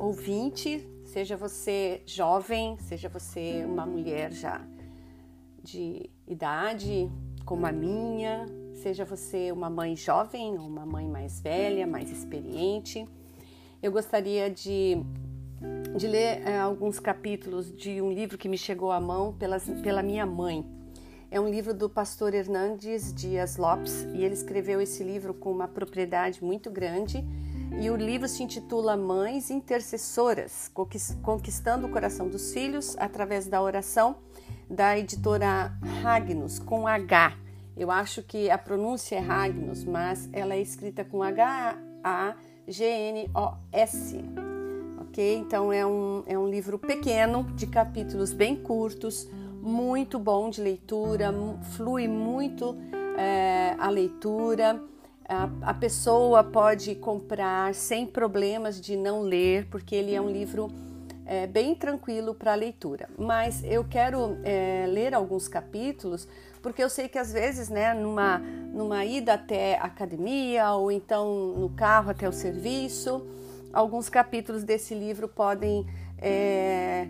ouvinte, seja você jovem, seja você uma mulher já de idade como a minha, seja você uma mãe jovem ou uma mãe mais velha, mais experiente. Eu gostaria de, de ler é, alguns capítulos de um livro que me chegou à mão pelas, pela minha mãe. É um livro do pastor Hernandes Dias Lopes e ele escreveu esse livro com uma propriedade muito grande e o livro se intitula Mães Intercessoras, Conquistando o Coração dos Filhos através da oração, da editora Ragnos, com H. Eu acho que a pronúncia é Ragnos, mas ela é escrita com H-A-G-N-O-S. Ok? Então é um, é um livro pequeno, de capítulos bem curtos, muito bom de leitura, flui muito é, a leitura a, pessoa pode comprar sem problemas de não ler, porque ele é um livro é, bem tranquilo para leitura. Mas eu quero é, ler alguns capítulos, porque eu sei que às vezes, né, numa, numa ida até a academia ou então no carro até o serviço, alguns capítulos desse livro podem é,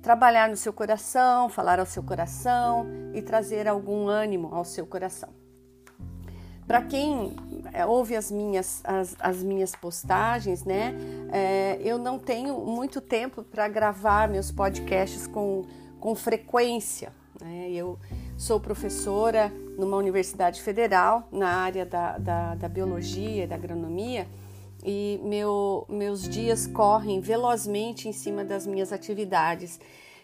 trabalhar no seu coração, falar ao seu coração e trazer algum ânimo ao seu coração. Para quem é, ouve as minhas, as, as minhas postagens, né? É, eu não tenho muito tempo para gravar meus podcasts com, com frequência. Né? Eu sou professora numa universidade federal na área da, da, da biologia e da agronomia e meu, meus dias correm velozmente em cima das minhas atividades.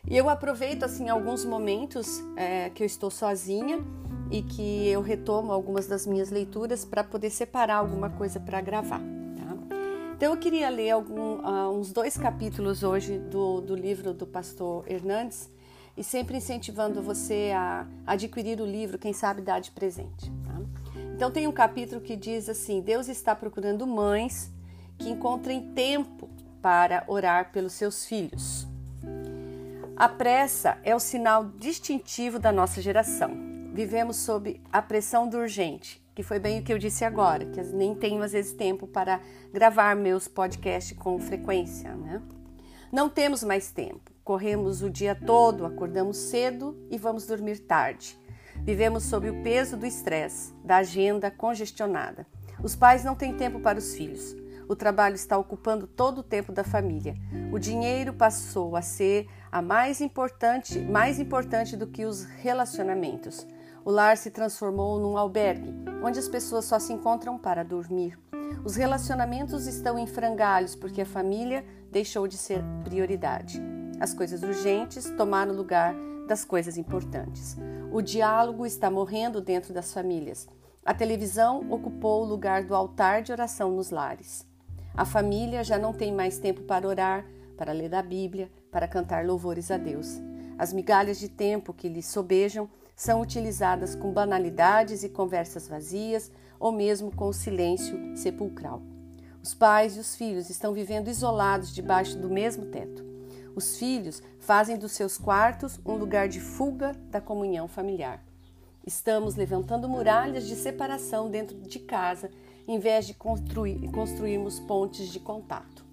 E eu aproveito assim alguns momentos é, que eu estou sozinha e que eu retomo algumas das minhas leituras para poder separar alguma coisa para gravar. Tá? Então eu queria ler algum, uh, uns dois capítulos hoje do, do livro do pastor Hernandes e sempre incentivando você a adquirir o livro, quem sabe dar de presente. Tá? Então tem um capítulo que diz assim: Deus está procurando mães que encontrem tempo para orar pelos seus filhos. A pressa é o sinal distintivo da nossa geração vivemos sob a pressão do urgente, que foi bem o que eu disse agora, que nem tenho às vezes tempo para gravar meus podcasts com frequência, né? Não temos mais tempo. Corremos o dia todo, acordamos cedo e vamos dormir tarde. Vivemos sob o peso do estresse, da agenda congestionada. Os pais não têm tempo para os filhos. O trabalho está ocupando todo o tempo da família. O dinheiro passou a ser a mais importante, mais importante do que os relacionamentos. O lar se transformou num albergue, onde as pessoas só se encontram para dormir. Os relacionamentos estão em frangalhos porque a família deixou de ser prioridade. As coisas urgentes tomaram lugar das coisas importantes. O diálogo está morrendo dentro das famílias. A televisão ocupou o lugar do altar de oração nos lares. A família já não tem mais tempo para orar, para ler a Bíblia, para cantar louvores a Deus. As migalhas de tempo que lhes sobejam são utilizadas com banalidades e conversas vazias ou mesmo com silêncio sepulcral. Os pais e os filhos estão vivendo isolados debaixo do mesmo teto. Os filhos fazem dos seus quartos um lugar de fuga da comunhão familiar. Estamos levantando muralhas de separação dentro de casa, em vez de construir, construirmos pontes de contato.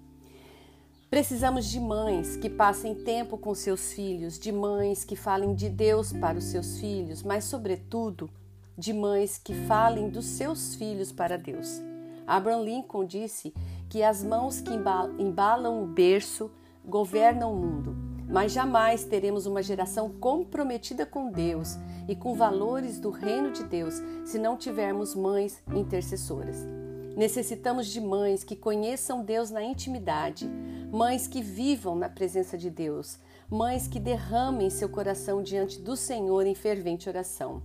Precisamos de mães que passem tempo com seus filhos, de mães que falem de Deus para os seus filhos, mas, sobretudo, de mães que falem dos seus filhos para Deus. Abraham Lincoln disse que as mãos que embalam o berço governam o mundo, mas jamais teremos uma geração comprometida com Deus e com valores do reino de Deus se não tivermos mães intercessoras. Necessitamos de mães que conheçam Deus na intimidade, mães que vivam na presença de Deus, mães que derramem seu coração diante do Senhor em fervente oração.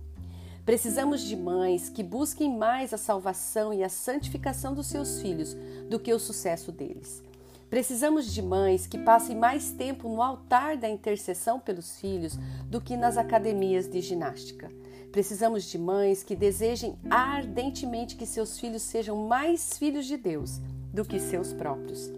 Precisamos de mães que busquem mais a salvação e a santificação dos seus filhos do que o sucesso deles. Precisamos de mães que passem mais tempo no altar da intercessão pelos filhos do que nas academias de ginástica. Precisamos de mães que desejem ardentemente que seus filhos sejam mais filhos de Deus do que seus próprios.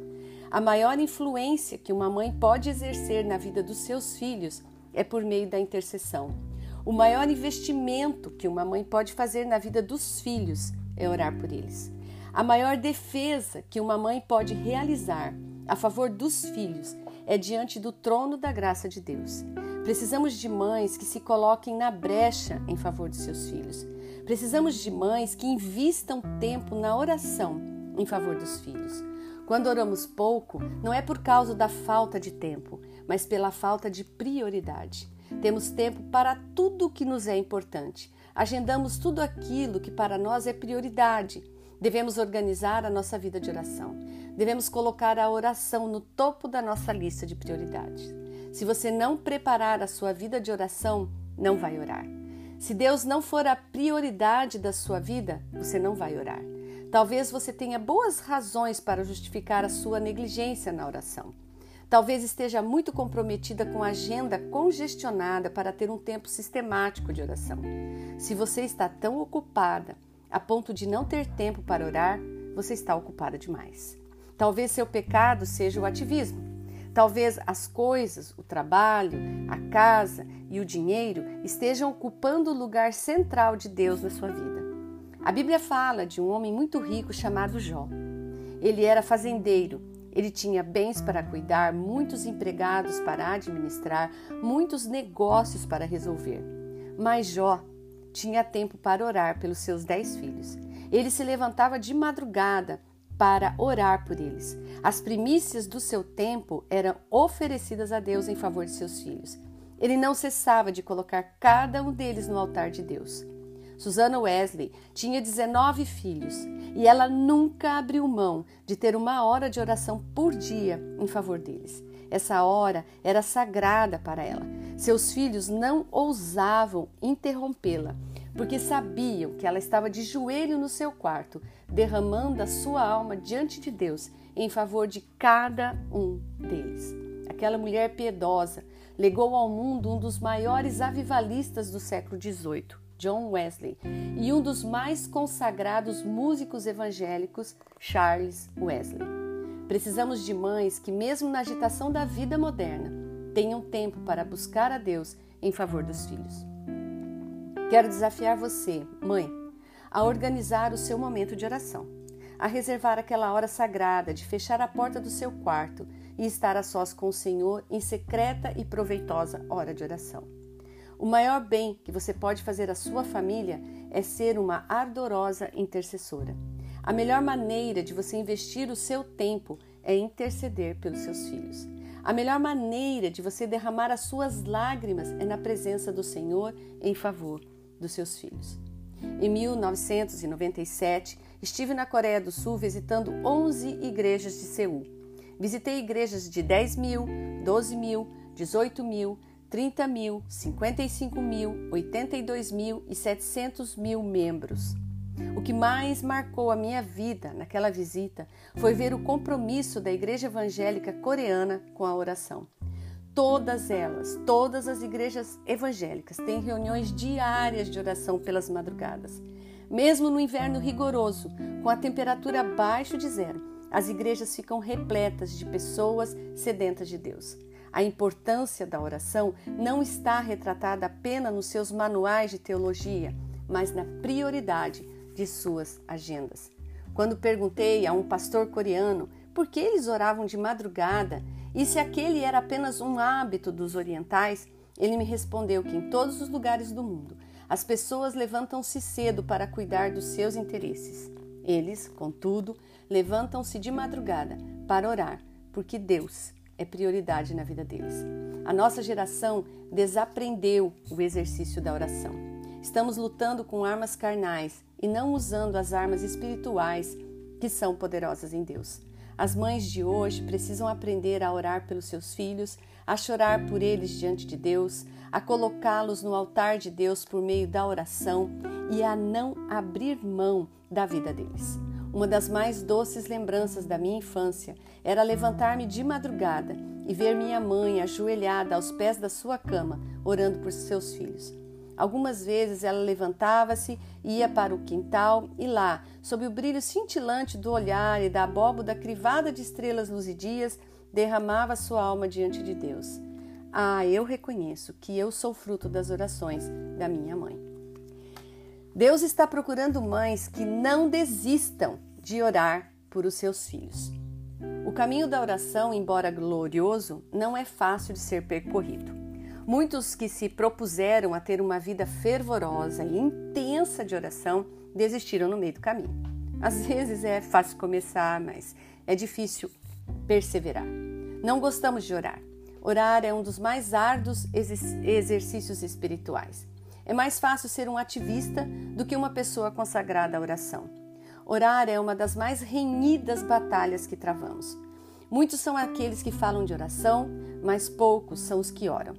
A maior influência que uma mãe pode exercer na vida dos seus filhos é por meio da intercessão. O maior investimento que uma mãe pode fazer na vida dos filhos é orar por eles. A maior defesa que uma mãe pode realizar a favor dos filhos é diante do trono da graça de Deus. Precisamos de mães que se coloquem na brecha em favor de seus filhos. Precisamos de mães que invistam tempo na oração em favor dos filhos. Quando oramos pouco, não é por causa da falta de tempo, mas pela falta de prioridade. Temos tempo para tudo o que nos é importante. Agendamos tudo aquilo que para nós é prioridade. Devemos organizar a nossa vida de oração. Devemos colocar a oração no topo da nossa lista de prioridades. Se você não preparar a sua vida de oração, não vai orar. Se Deus não for a prioridade da sua vida, você não vai orar. Talvez você tenha boas razões para justificar a sua negligência na oração. Talvez esteja muito comprometida com a agenda congestionada para ter um tempo sistemático de oração. Se você está tão ocupada a ponto de não ter tempo para orar, você está ocupada demais. Talvez seu pecado seja o ativismo. Talvez as coisas, o trabalho, a casa e o dinheiro estejam ocupando o lugar central de Deus na sua vida. A Bíblia fala de um homem muito rico chamado Jó. Ele era fazendeiro, ele tinha bens para cuidar, muitos empregados para administrar, muitos negócios para resolver. Mas Jó tinha tempo para orar pelos seus dez filhos. Ele se levantava de madrugada para orar por eles. As primícias do seu tempo eram oferecidas a Deus em favor de seus filhos. Ele não cessava de colocar cada um deles no altar de Deus. Susana Wesley tinha 19 filhos e ela nunca abriu mão de ter uma hora de oração por dia em favor deles. Essa hora era sagrada para ela. Seus filhos não ousavam interrompê-la porque sabiam que ela estava de joelho no seu quarto, derramando a sua alma diante de Deus em favor de cada um deles. Aquela mulher piedosa legou ao mundo um dos maiores avivalistas do século XVIII, John Wesley, e um dos mais consagrados músicos evangélicos, Charles Wesley. Precisamos de mães que, mesmo na agitação da vida moderna, tenham tempo para buscar a Deus em favor dos filhos. Quero desafiar você, mãe, a organizar o seu momento de oração, a reservar aquela hora sagrada de fechar a porta do seu quarto e estar a sós com o Senhor em secreta e proveitosa hora de oração. O maior bem que você pode fazer à sua família é ser uma ardorosa intercessora. A melhor maneira de você investir o seu tempo é interceder pelos seus filhos. A melhor maneira de você derramar as suas lágrimas é na presença do Senhor em favor dos seus filhos. Em 1997, estive na Coreia do Sul visitando 11 igrejas de Seul. Visitei igrejas de 10 mil, 12 mil, 18 mil, 30 mil, 55 mil, 82 mil e 700 mil membros. O que mais marcou a minha vida naquela visita foi ver o compromisso da Igreja Evangélica Coreana com a oração. Todas elas, todas as igrejas evangélicas têm reuniões diárias de oração pelas madrugadas. Mesmo no inverno rigoroso, com a temperatura abaixo de zero, as igrejas ficam repletas de pessoas sedentas de Deus. A importância da oração não está retratada apenas nos seus manuais de teologia, mas na prioridade de suas agendas. Quando perguntei a um pastor coreano por que eles oravam de madrugada e se aquele era apenas um hábito dos orientais, ele me respondeu que em todos os lugares do mundo as pessoas levantam-se cedo para cuidar dos seus interesses. Eles, contudo, levantam-se de madrugada para orar, porque Deus é prioridade na vida deles. A nossa geração desaprendeu o exercício da oração. Estamos lutando com armas carnais e não usando as armas espirituais que são poderosas em Deus. As mães de hoje precisam aprender a orar pelos seus filhos, a chorar por eles diante de Deus, a colocá-los no altar de Deus por meio da oração e a não abrir mão da vida deles. Uma das mais doces lembranças da minha infância era levantar-me de madrugada e ver minha mãe ajoelhada aos pés da sua cama, orando por seus filhos. Algumas vezes ela levantava-se, ia para o quintal e lá, sob o brilho cintilante do olhar e da abóboda crivada de estrelas luzidias, derramava sua alma diante de Deus. Ah, eu reconheço que eu sou fruto das orações da minha mãe. Deus está procurando mães que não desistam de orar por os seus filhos. O caminho da oração, embora glorioso, não é fácil de ser percorrido. Muitos que se propuseram a ter uma vida fervorosa e intensa de oração desistiram no meio do caminho. Às vezes é fácil começar, mas é difícil perseverar. Não gostamos de orar. Orar é um dos mais árduos exercícios espirituais. É mais fácil ser um ativista do que uma pessoa consagrada à oração. Orar é uma das mais renhidas batalhas que travamos. Muitos são aqueles que falam de oração, mas poucos são os que oram.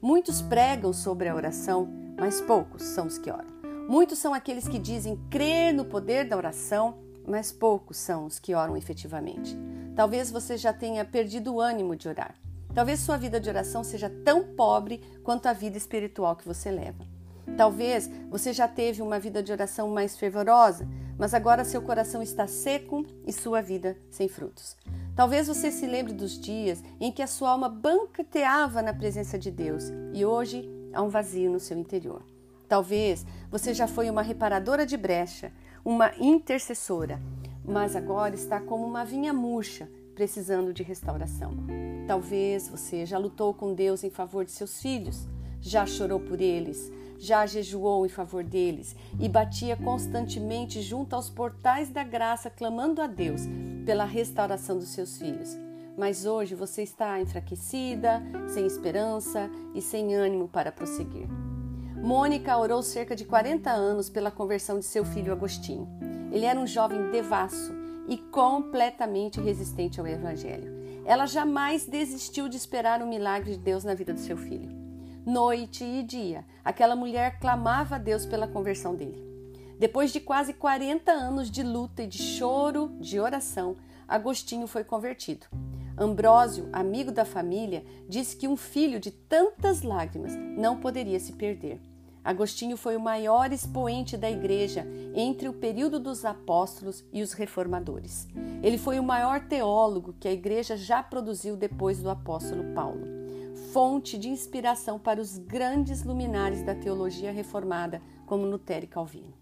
Muitos pregam sobre a oração, mas poucos são os que oram. Muitos são aqueles que dizem crer no poder da oração, mas poucos são os que oram efetivamente. Talvez você já tenha perdido o ânimo de orar. Talvez sua vida de oração seja tão pobre quanto a vida espiritual que você leva. Talvez você já teve uma vida de oração mais fervorosa, mas agora seu coração está seco e sua vida sem frutos. Talvez você se lembre dos dias em que a sua alma banqueteava na presença de Deus e hoje há um vazio no seu interior. Talvez você já foi uma reparadora de brecha, uma intercessora, mas agora está como uma vinha murcha, precisando de restauração. Talvez você já lutou com Deus em favor de seus filhos, já chorou por eles, já jejuou em favor deles e batia constantemente junto aos portais da graça, clamando a Deus pela restauração dos seus filhos. Mas hoje você está enfraquecida, sem esperança e sem ânimo para prosseguir. Mônica orou cerca de 40 anos pela conversão de seu filho Agostinho. Ele era um jovem devasso e completamente resistente ao Evangelho. Ela jamais desistiu de esperar o milagre de Deus na vida do seu filho. Noite e dia, aquela mulher clamava a Deus pela conversão dele. Depois de quase 40 anos de luta e de choro, de oração, Agostinho foi convertido. Ambrósio, amigo da família, disse que um filho de tantas lágrimas não poderia se perder. Agostinho foi o maior expoente da igreja entre o período dos apóstolos e os reformadores. Ele foi o maior teólogo que a igreja já produziu depois do apóstolo Paulo fonte de inspiração para os grandes luminares da teologia reformada, como Lutero e Calvino.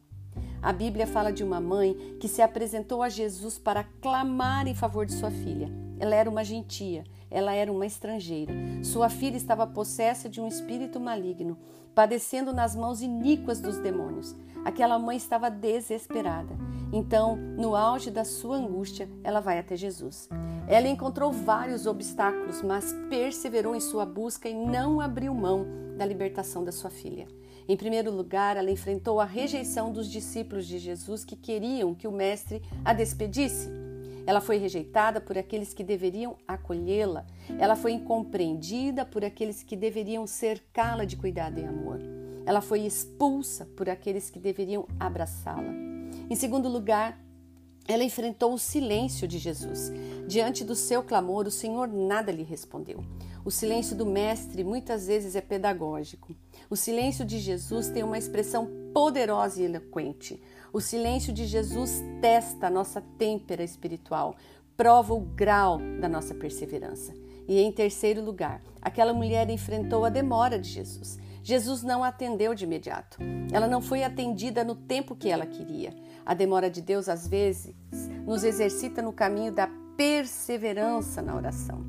A Bíblia fala de uma mãe que se apresentou a Jesus para clamar em favor de sua filha. Ela era uma gentia, ela era uma estrangeira. Sua filha estava possessa de um espírito maligno, padecendo nas mãos iníquas dos demônios. Aquela mãe estava desesperada. Então, no auge da sua angústia, ela vai até Jesus. Ela encontrou vários obstáculos, mas perseverou em sua busca e não abriu mão da libertação da sua filha. Em primeiro lugar, ela enfrentou a rejeição dos discípulos de Jesus que queriam que o Mestre a despedisse. Ela foi rejeitada por aqueles que deveriam acolhê-la. Ela foi incompreendida por aqueles que deveriam cercá-la de cuidado e amor. Ela foi expulsa por aqueles que deveriam abraçá-la. Em segundo lugar, ela enfrentou o silêncio de Jesus. Diante do seu clamor, o Senhor nada lhe respondeu. O silêncio do Mestre muitas vezes é pedagógico. O silêncio de Jesus tem uma expressão poderosa e eloquente. O silêncio de Jesus testa a nossa têmpera espiritual, prova o grau da nossa perseverança. E em terceiro lugar, aquela mulher enfrentou a demora de Jesus. Jesus não atendeu de imediato. Ela não foi atendida no tempo que ela queria. A demora de Deus, às vezes, nos exercita no caminho da perseverança na oração.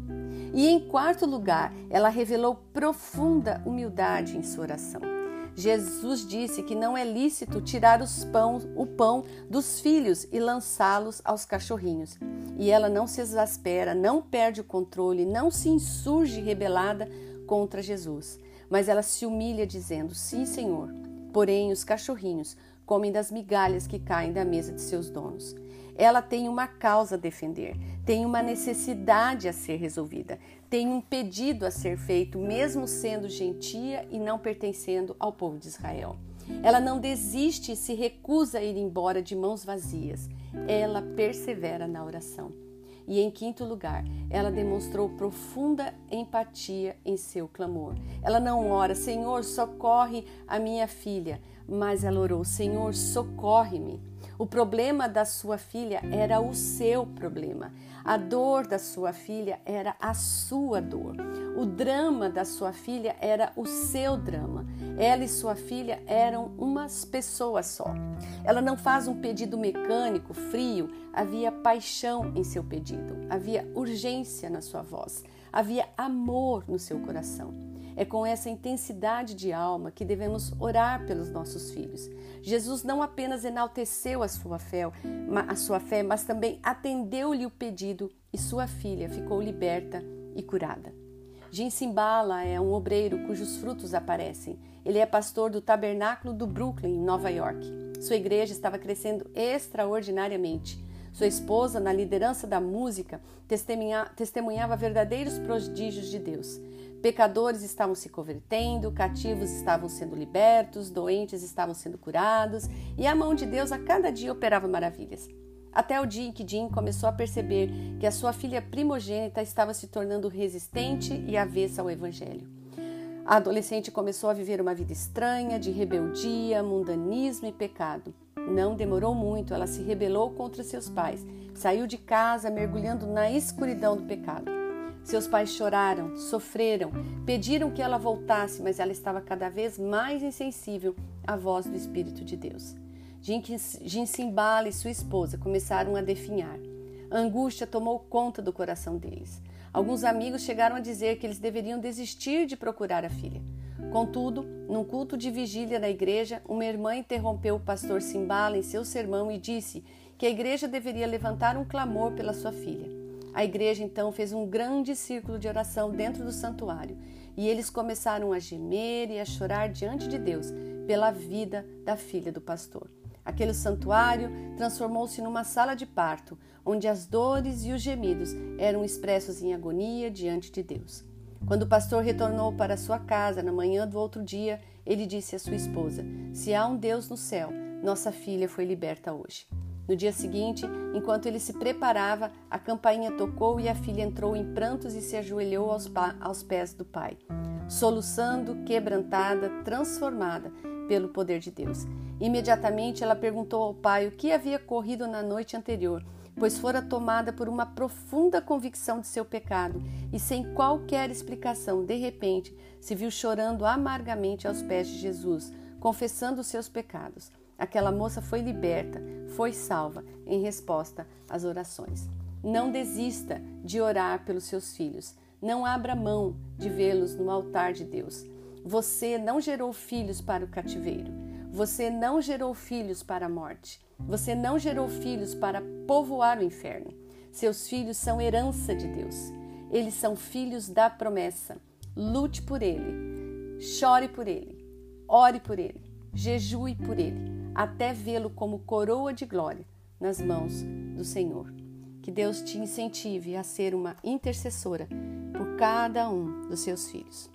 E em quarto lugar, ela revelou profunda humildade em sua oração. Jesus disse que não é lícito tirar pão, o pão dos filhos e lançá-los aos cachorrinhos. E ela não se exaspera, não perde o controle, não se insurge rebelada contra Jesus. Mas ela se humilha, dizendo: Sim, Senhor. Porém, os cachorrinhos comem das migalhas que caem da mesa de seus donos. Ela tem uma causa a defender, tem uma necessidade a ser resolvida, tem um pedido a ser feito, mesmo sendo gentia e não pertencendo ao povo de Israel. Ela não desiste e se recusa a ir embora de mãos vazias. Ela persevera na oração. E em quinto lugar, ela demonstrou profunda empatia em seu clamor. Ela não ora, Senhor, socorre a minha filha, mas ela orou, Senhor, socorre-me. O problema da sua filha era o seu problema. A dor da sua filha era a sua dor. O drama da sua filha era o seu drama. Ela e sua filha eram umas pessoas só. Ela não faz um pedido mecânico, frio. Havia paixão em seu pedido, havia urgência na sua voz, havia amor no seu coração. É com essa intensidade de alma que devemos orar pelos nossos filhos. Jesus não apenas enalteceu a sua fé, a sua fé, mas também atendeu-lhe o pedido e sua filha ficou liberta e curada. Jim Simbala é um obreiro cujos frutos aparecem. Ele é pastor do Tabernáculo do Brooklyn, em Nova York. Sua igreja estava crescendo extraordinariamente. Sua esposa, na liderança da música, testemunhava verdadeiros prodígios de Deus. Pecadores estavam se convertendo, cativos estavam sendo libertos, doentes estavam sendo curados, e a mão de Deus a cada dia operava maravilhas. Até o dia em que Jim começou a perceber que a sua filha primogênita estava se tornando resistente e avessa ao Evangelho. A adolescente começou a viver uma vida estranha, de rebeldia, mundanismo e pecado. Não demorou muito, ela se rebelou contra seus pais, saiu de casa mergulhando na escuridão do pecado. Seus pais choraram, sofreram, pediram que ela voltasse, mas ela estava cada vez mais insensível à voz do Espírito de Deus. Jinsimbala e sua esposa começaram a definhar. A angústia tomou conta do coração deles. Alguns amigos chegaram a dizer que eles deveriam desistir de procurar a filha. Contudo, num culto de vigília na igreja, uma irmã interrompeu o pastor Simbala em seu sermão e disse que a igreja deveria levantar um clamor pela sua filha. A igreja então fez um grande círculo de oração dentro do santuário e eles começaram a gemer e a chorar diante de Deus pela vida da filha do pastor. Aquele santuário transformou-se numa sala de parto, onde as dores e os gemidos eram expressos em agonia diante de Deus. Quando o pastor retornou para sua casa na manhã do outro dia, ele disse à sua esposa: Se há um Deus no céu, nossa filha foi liberta hoje. No dia seguinte, enquanto ele se preparava, a campainha tocou e a filha entrou em prantos e se ajoelhou aos, aos pés do pai, soluçando, quebrantada, transformada pelo poder de Deus. Imediatamente ela perguntou ao pai o que havia corrido na noite anterior, pois fora tomada por uma profunda convicção de seu pecado e, sem qualquer explicação, de repente se viu chorando amargamente aos pés de Jesus, confessando os seus pecados. Aquela moça foi liberta, foi salva em resposta às orações. Não desista de orar pelos seus filhos. Não abra mão de vê-los no altar de Deus. Você não gerou filhos para o cativeiro. Você não gerou filhos para a morte. Você não gerou filhos para povoar o inferno. Seus filhos são herança de Deus. Eles são filhos da promessa. Lute por ele. Chore por ele. Ore por ele. Jejue por ele, até vê-lo como coroa de glória nas mãos do Senhor. Que Deus te incentive a ser uma intercessora por cada um dos seus filhos.